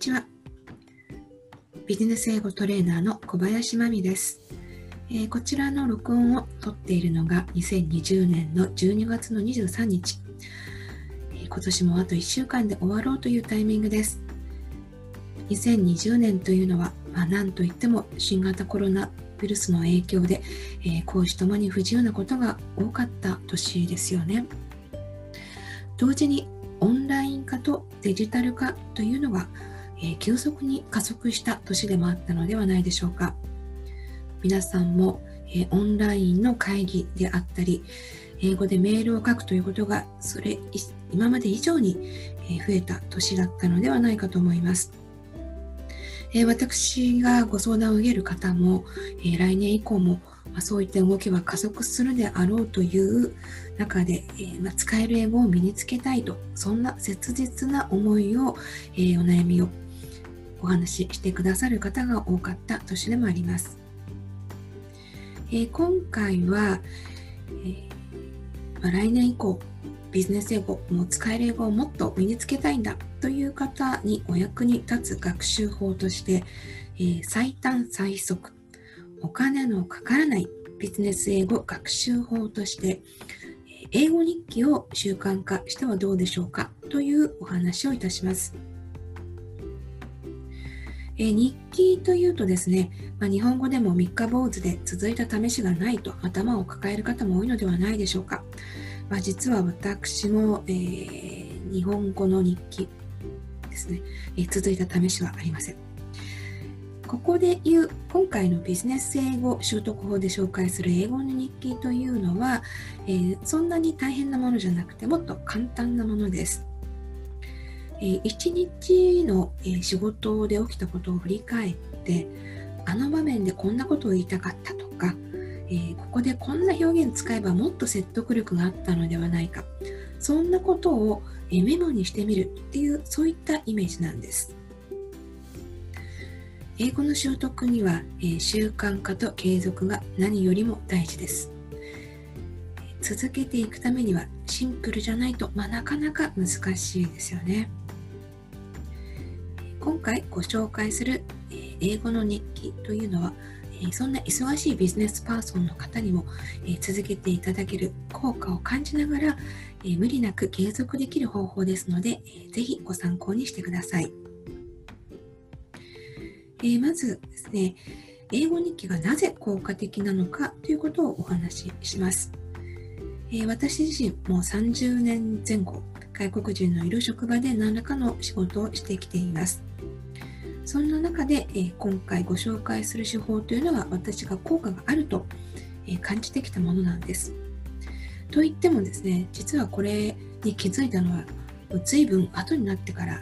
ちは。ビジネス英語トレーナーの小林真美です、えー、こちらの録音を撮っているのが2020年の12月の23日。えー、今年もあと1週間で終わろうというタイミングです。2020年というのは、まあ、何といっても新型コロナウイルスの影響で、えー、講師ともに不自由なことが多かった年ですよね。同時にオンライン化とデジタル化というのが、え、急速に加速した年でもあったのではないでしょうか。皆さんも、え、オンラインの会議であったり、英語でメールを書くということが、それ、今まで以上に増えた年だったのではないかと思います。私がご相談を受ける方も、来年以降もそういった動きは加速するであろうという中で、使える英語を身につけたいとそんな切実な思いを、お悩みをお話ししてくださる方が多かった年でもあります。えー、今回は、えま来年以降ビジネス英語も使える英語をもっと身につけたいんだという方にお役に立つ学習法として、え最短最速お金のかからないビジネス英語学習法として英語日記を習慣化してはどうでしょうかというお話をいたします。え日記というとですね、まあ、日本語でも三日坊主で続いた試しがないと頭を抱える方も多いのではないでしょうか。まあ、実は私も、えー、日本語の日記ですね、えー、続いた試しはありません。ここで言う今回のビジネス英語習得法で紹介する英語の日記というのは、えー、そんなに大変なものじゃなくてもっと簡単なものです。えー、一日の、え、仕事で起きたことを振り返ってあの場面でこんなことを言いたかったとか、え、ここでこんな表現使えばもっと説得力があったのではないかそんなことを、えメモにしてみるっていうそういったイメージなんです。英語の習得には、え、習慣化と継続が何よりも大事です。続けていくためにはシンプルじゃないと、まあ、なかなか難しいですよね。今回ご紹介する、え、英語の日記というのは、え、そんな忙しいビジネスパーソンの方にも、え続けていただける効果を感じながら、え無理なく継続できる方法ですので、え、ぜひご参考にしてください。え、まずですね、英語日記がなぜ効果的なのかということをお話しします。え、私自身もう30年前後、外国人のいる職場で何らかの仕事をしてきています。そんな中で、えー、今回ご紹介する手法というのは私が効果があると、え感じてきたものなんです。と言ってもですね、実はこれに気づいたのは随分後になってから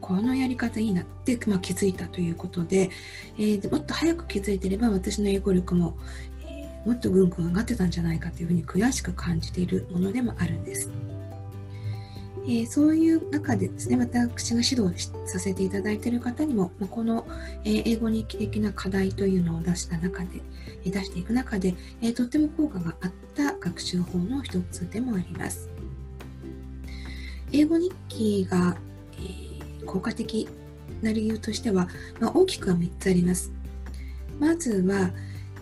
このやり方いいなって、まあ、気づいたということで、えー、もっと早く気づいてれば私の英語力も、えー、もっとぐんぐん上がってたんじゃないかというふうに悔しく感じているものでもあるんです。えー、そういう中でですね、私が指導させていただいている方にも、まあ、この、えー、英語日記的な課題というのを出した中で、えー、出していく中で、えとっても効果があった学習法の一つでもあります。英語日記がえ効果的な理由としては、まあ、大きくは3つあります。まずは、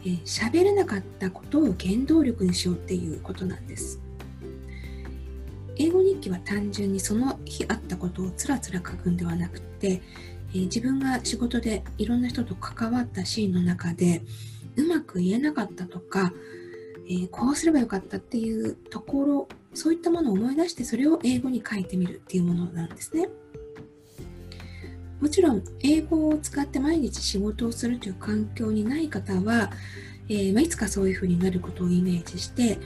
えー、れなかったことを原動力にしようっていうことなんです。英語日記は単純にその日あったことをつらつら書くんではなくて、えー、自分が仕事でいろんな人と関わったシーンの中でうまく言えなかったとか、えー、こうすればよかったっていうところそういったものを思い出してそれを英語に書いてみるっていうものなんですね。もちろん英語を使って毎日仕事をするという環境にない方は、えー、ま、いつかそういうふうになることをイメージして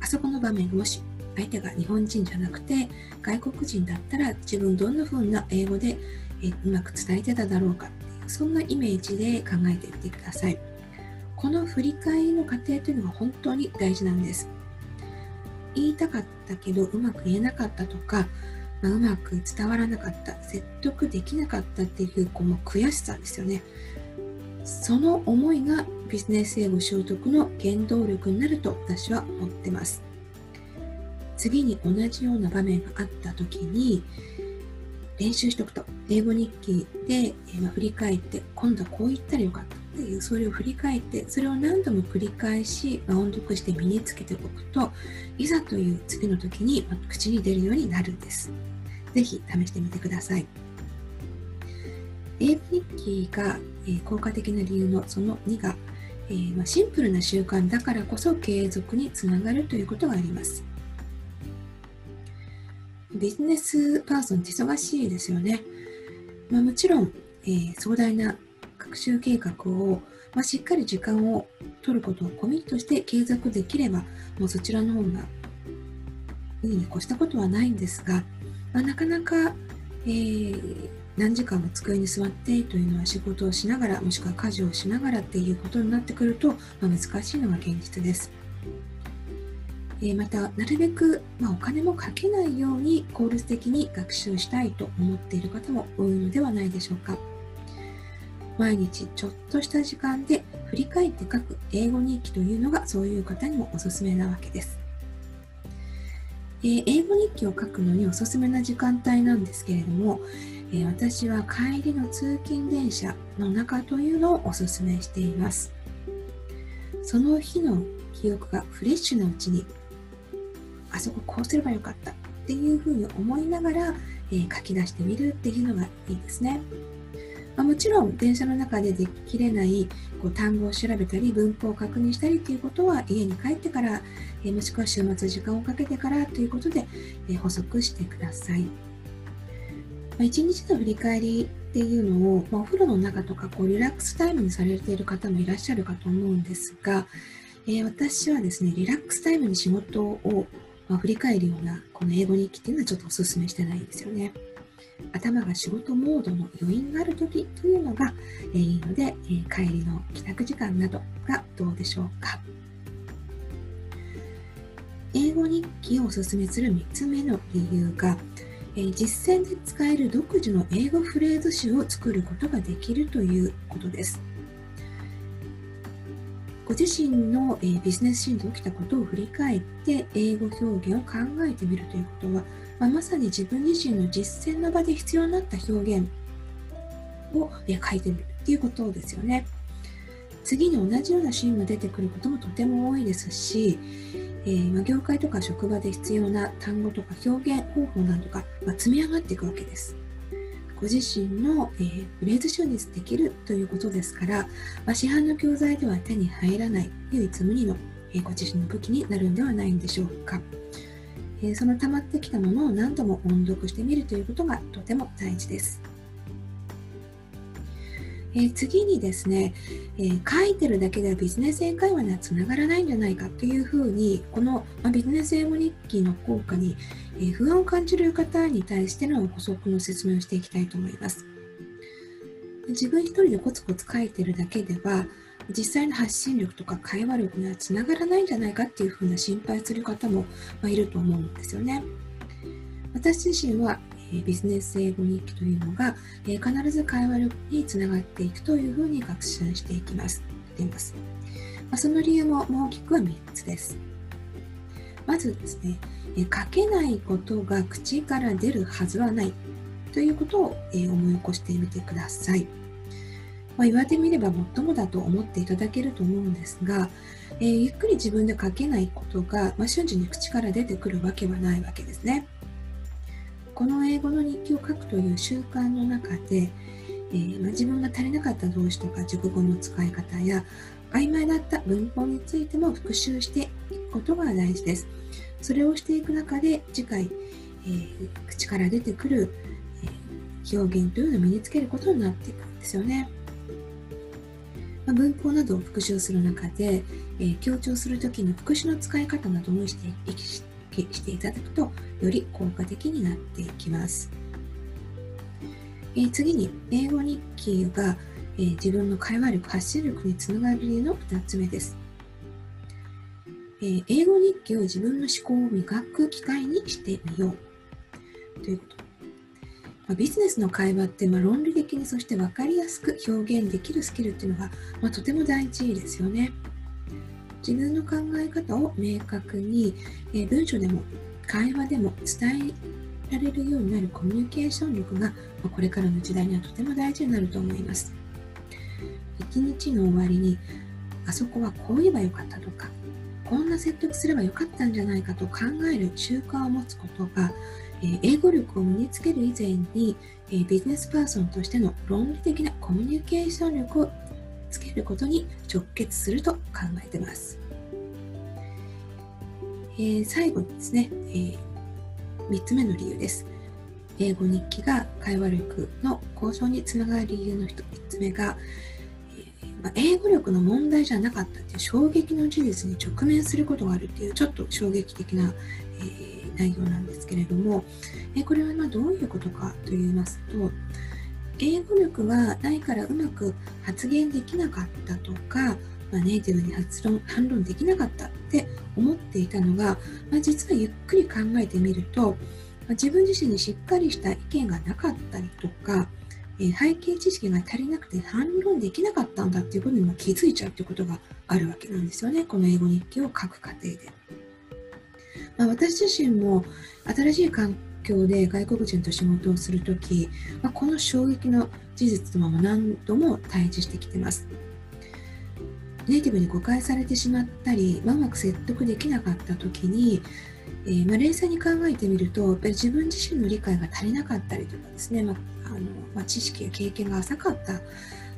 あそこの場面もし相手が日本人じゃなくて外国人だったら自分どんなふうな英語で、うまく伝えてただろうかっていうそんなイメージで考えてみてください。この振り返りの過程というのが本当に大事なんです。言いたかったけどうまく言えなかったとかまあ、うまく伝わらなかった説得できなかったっていうこの悔しさですよね。その思いがビジネス英語習得の原動力になると私は思ってます。次に同じような場面があった時に練習しておくと、英語日記で、え、ま、振り返って、今度はこう言ったらよかったっていう、それを振り返って、それを何度も繰り返し、ま、音読して身につけておくと、いざという次の時に、ま、口に出るようになるんです。ぜひ試してみてください。英語日記が、え、効果的な理由のその2が、え、ま、シンプルな習慣だからこそ継続につながるということがあります。ビジネスパーソンって忙しいですよね。まあ、もちろん、えー、壮大な学習計画を、まあ、しっかり時間を取ることをコミットして継続できれば、もうそちらの方がいいに越したことはないんですが、まあ、なかなか、えー、何時間も机に座ってというのは仕事をしながら、もしくは家事をしながらっていうことになってくると、まあ、難しいのが現実です。えまた、なるべく、まあ、お金もかけないように効率的に学習したいと思っている方も多いのではないでしょうか。毎日ちょっとした時間で振り返って書く英語日記というのがそういう方にもおすすめなわけです。えー、英語日記を書くのにおすすめな時間帯なんですけれども、えー、私は帰りの通勤電車の中というのをおすすめしています。その日の記憶がフレッシュなうちにあそここうすればよかったっていうふうに思いながら、えー、書き出してみるっていうのがいいですね。まあ、もちろん電車の中でできれないこう単語を調べたり文法を確認したりということは家に帰ってから、えー、もしくは週末時間をかけてからということで、えー、補足してください。まあ、一日の振り返りっていうのを、まあ、お風呂の中とかこうリラックスタイムにされている方もいらっしゃるかと思うんですが、えー、私はですね、リラックスタイムに仕事をまあ、振り返るようなこの英語日記っていうのはちょっとお勧めしてないんですよね。頭が仕事モードの余韻がある時というのが、えいいので、え帰りの帰宅時間などがどうでしょうか。英語日記をおすすめする3つ目の理由が、え実践で使える独自の英語フレーズ集を作ることができるということです。自身の、えビジネスシーンで起きたことを振り返って英語表現を考えてみるということは、まあ、まさに自分自身の実践の場で必要になった表現を、え書いてみるっていうことですよね。次に同じようなシーンが出てくることもとても多いですし、えー、業界とか職場で必要な単語とか表現方法などが、ま積み上がっていくわけです。ご自身の、えー、フレーズ集にできるということですから、まあ、市販の教材では手に入らない唯一無二の、えー、ご自身の武器になるんではないんでしょうか。えー、その溜まってきたものを何度も音読してみるということがとても大事です。え、次にですね、え、書いてるだけではビジネス英会話にはつながらないんじゃないかというふうにこの、ま、ビジネス英語日記の効果に、え、不安を感じる方に対しての補足の説明をしていきたいと思います。自分一人でコツコツ書いてるだけでは実際の発信力とか会話力にはつながらないんじゃないかっていうふうな心配する方も、ま、いると思うんですよね。私自身はビジネス英語日記というのが、え必ず会話力につながっていくというふうに学習していきます。ていますまその理由も大きくは3つです。まずですね、え書けないことが口から出るはずはないということを、え思い起こしてみてください。まあ、言われてみれば最もだと思っていただけると思うんですが、えー、ゆっくり自分で書けないことが、まあ、瞬時に口から出てくるわけはないわけですね。この英語の日記を書くという習慣の中で、えー、まあ、自分が足りなかった動詞とか熟語の使い方や曖昧だった文法についても復習していくことが大事です。それをしていく中で次回、えー、口から出てくる、えー、表現というのを身につけることになっていくんですよね。まあ、文法などを復習する中で、え強調するときの副詞の使い方などもして意識ししていただくとより効果的になっていきます。えー、次に、英語日記が、えー、自分の会話力、発信力につながる理由の2つ目です。えー、英語日記を自分の思考を磨く機会にしてみようということ。まあ、ビジネスの会話って、まあ、論理的にそして分かりやすく表現できるスキルっていうのが、まあ、とても大事ですよね。自分の考え方を明確に、えー、文章でも会話でも伝えられるようになるコミュニケーション力がこれからの時代にはとても大事になると思います。一日の終わりにあそこはこう言えばよかったとかこんな説得すればよかったんじゃないかと考える習慣を持つことが、え英語力を身につける以前に、えビジネスパーソンとしての論理的なコミュニケーション力をつけることに直結すると考えてます。えー、最後にですね、えー、3つ目の理由です。英語日記が会話力の向上につながる理由の3つ目が、まあ、英語力の問題じゃなかったっていう衝撃の事実に直面することがあるっていうちょっと衝撃的な、えー、内容なんですけれども、え、これはまどういうことかと言いますと英語力がないからうまく発言できなかったとか、まあ、ネイティブに発論反論できなかったって思っていたのが、まあ、実はゆっくり考えてみると、まあ、自分自身にしっかりした意見がなかったりとかえ背景知識が足りなくて反論できなかったんだっていうことにも気づいちゃうってことがあるわけなんですよね。この英語日記を書く過程で。まあ、私自身も新しい環境で外国人と仕事をするとき、まあ、この衝撃の事実とも何度も対峙してきてます。ネイティブに誤解されてしまったり、ま、うまく説得できなかったときに、えー、まあ、冷静に考えてみると、やっぱり自分自身の理解が足りなかったりとかですね、まあ、のま、知識や経験が浅かった、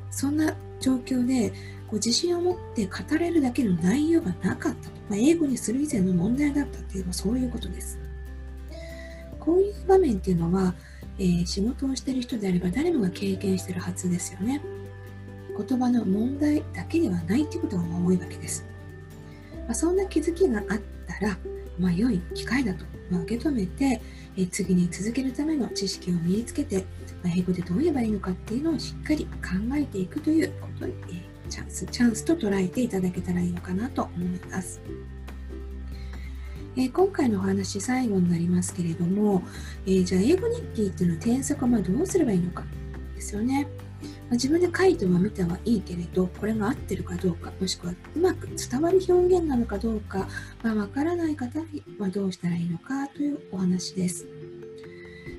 そんな状況で、こう自信を持って語れるだけの内容がなかったと、まあ、英語にする以前の問題だったっていうのはそういうことです。こういう場面っていうのは、えー、仕事をしている人であれば誰もが経験しているはずですよね。言葉の問題だけではないということが多いわけです。まあ、そんな気づきがあったら、まあ、良い機会だと、ま受け止めて、え次に続けるための知識を身につけて、ま英語でどう言えばいいのかっていうのをしっかり考えていくということに、えチャンス、チャンスと捉えていただけたらいいのかなと思います。えー、今回のお話最後になりますけれども、えー、じゃあ英語日記っていうのは添削はまどうすればいいのかですよね。まあ、自分で書いてはみたはいいけれど、これが合ってるかどうか、もしくはうまく伝わる表現なのかどうか、まあ、からない方にはどうしたらいいのかというお話です。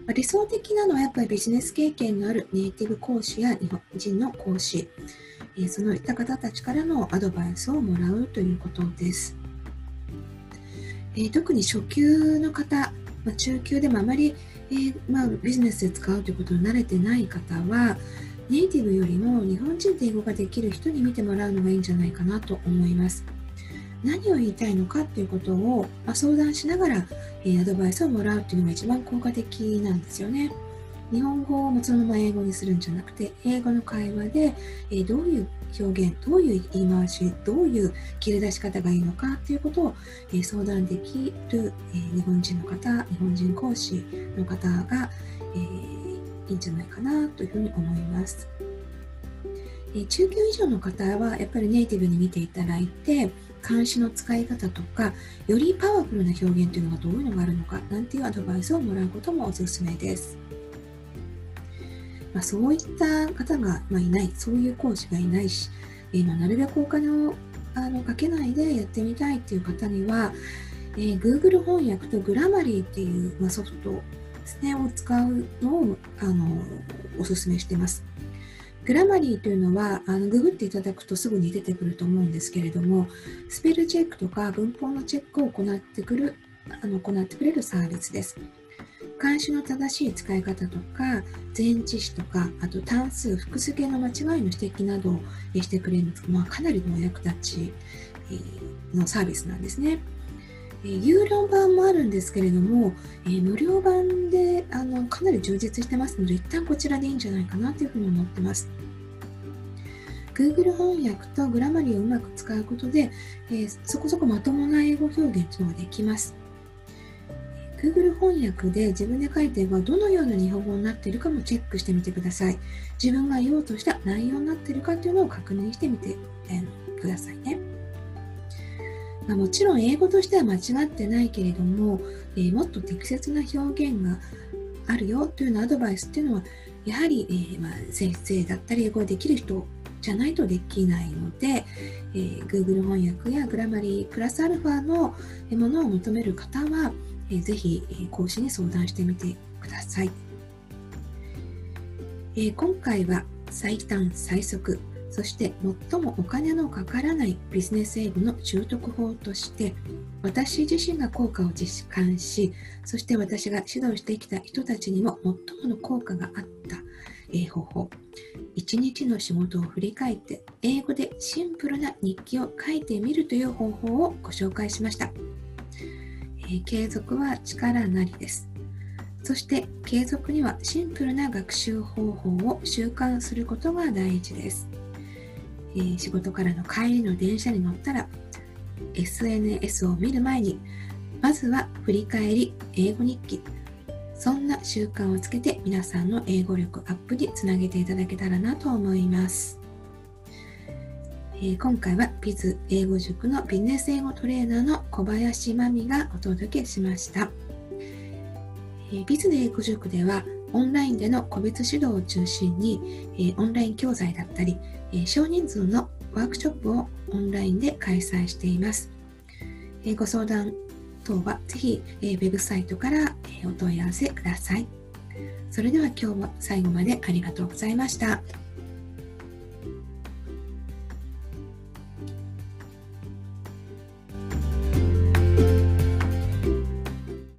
ま、理想的なのはやっぱりビジネス経験のあるネイティブ講師や日本人の講師、え、そのいった方たちからのアドバイスをもらうということです。えー、特に初級の方、まあ、中級でもあまり、えー、まあ、ビジネスで使うということに慣れてない方は、ネイティブよりも日本人で英語ができる人に見てもらうのがいいんじゃないかなと思います。何を言いたいのかっていうことを、ま相談しながら、えー、アドバイスをもらうっていうのが一番効果的なんですよね。日本語をそのまま英語にするんじゃなくて、英語の会話で、え、どういう表現、どういう言い回し、どういう切り出し方がいいのかっていうことを、え、相談できる、え日本人の方、日本人講師の方が、えいいんじゃないかなというふうに思います。え中級以上の方はやっぱりネイティブに見ていただいて監視の使い方とかよりパワフルな表現というのがどういうのがあるのかなんていうアドバイスをもらうこともおすすめです。まあ、そういった方が、ま、いないそういう講師がいないし、えー、ま、なるべくお金をあのかけないでやってみたいっていう方には、えー、Google 翻訳とグラマリーっていう、ま、ソフトですね、を使うのをあのお勧めしてます。グラマリーというのは、あのググっていただくとすぐに出てくると思うんですけれども、スペルチェックとか文法のチェックを行ってくるあの行ってくれるサービスです。漢詞の正しい使い方とか、前置詞とか、あと単数、複数形の間違いの指摘などをしてくれるのまあ、かなりのお役立ちのサービスなんですね。有料版もあるんですけれども、え、無料版であのかなり充実してますので、一旦こちらでいいんじゃないかなというふうに思ってます。Google 翻訳とグラマリーをうまく使うことで、えー、そこそこまともな英語表現というのができます。Google 翻訳で自分で書いてはどのような日本語になっているかもチェックしてみてください。自分が言おうとした内容になっているかというのを確認してみて、くださいね。まあ、もちろん英語としては間違ってないけれども、えー、もっと適切な表現があるよというようなアドバイスっていうのはやはり、えー、まあ、先生だったり英語ができる人じゃないとできないので、えー、Google 翻訳やグラマリープラスアルファのものを求める方は、えぜひ、講師に相談してみてください。え今回は最短最速そして最もお金のかからないビジネス英語の習得法として私自身が効果を実感しそして私が指導してきた人たちにも最もの効果があったえ方法一日の仕事を振り返って英語でシンプルな日記を書いてみるという方法をご紹介しました、え、継続は力なりです。そして継続にはシンプルな学習方法を習慣することが大事です、えー、仕事からの帰りの電車に乗ったら SNS を見る前にまずは振り返り英語日記。そんな習慣をつけて皆さんの英語力アップにつなげていただけたらなと思います、え、今回はビズ英語塾のビジネス英語トレーナーの小林真美がお届けしました、え、ビズ英語塾ではオンラインでの個別指導を中心に、え、オンライン教材だったり、え少人数のワークショップをオンラインで開催しています。えご相談等はぜひ、えー、ウェブサイトから、えお問い合わせください。それでは今日も最後までありがとうございました。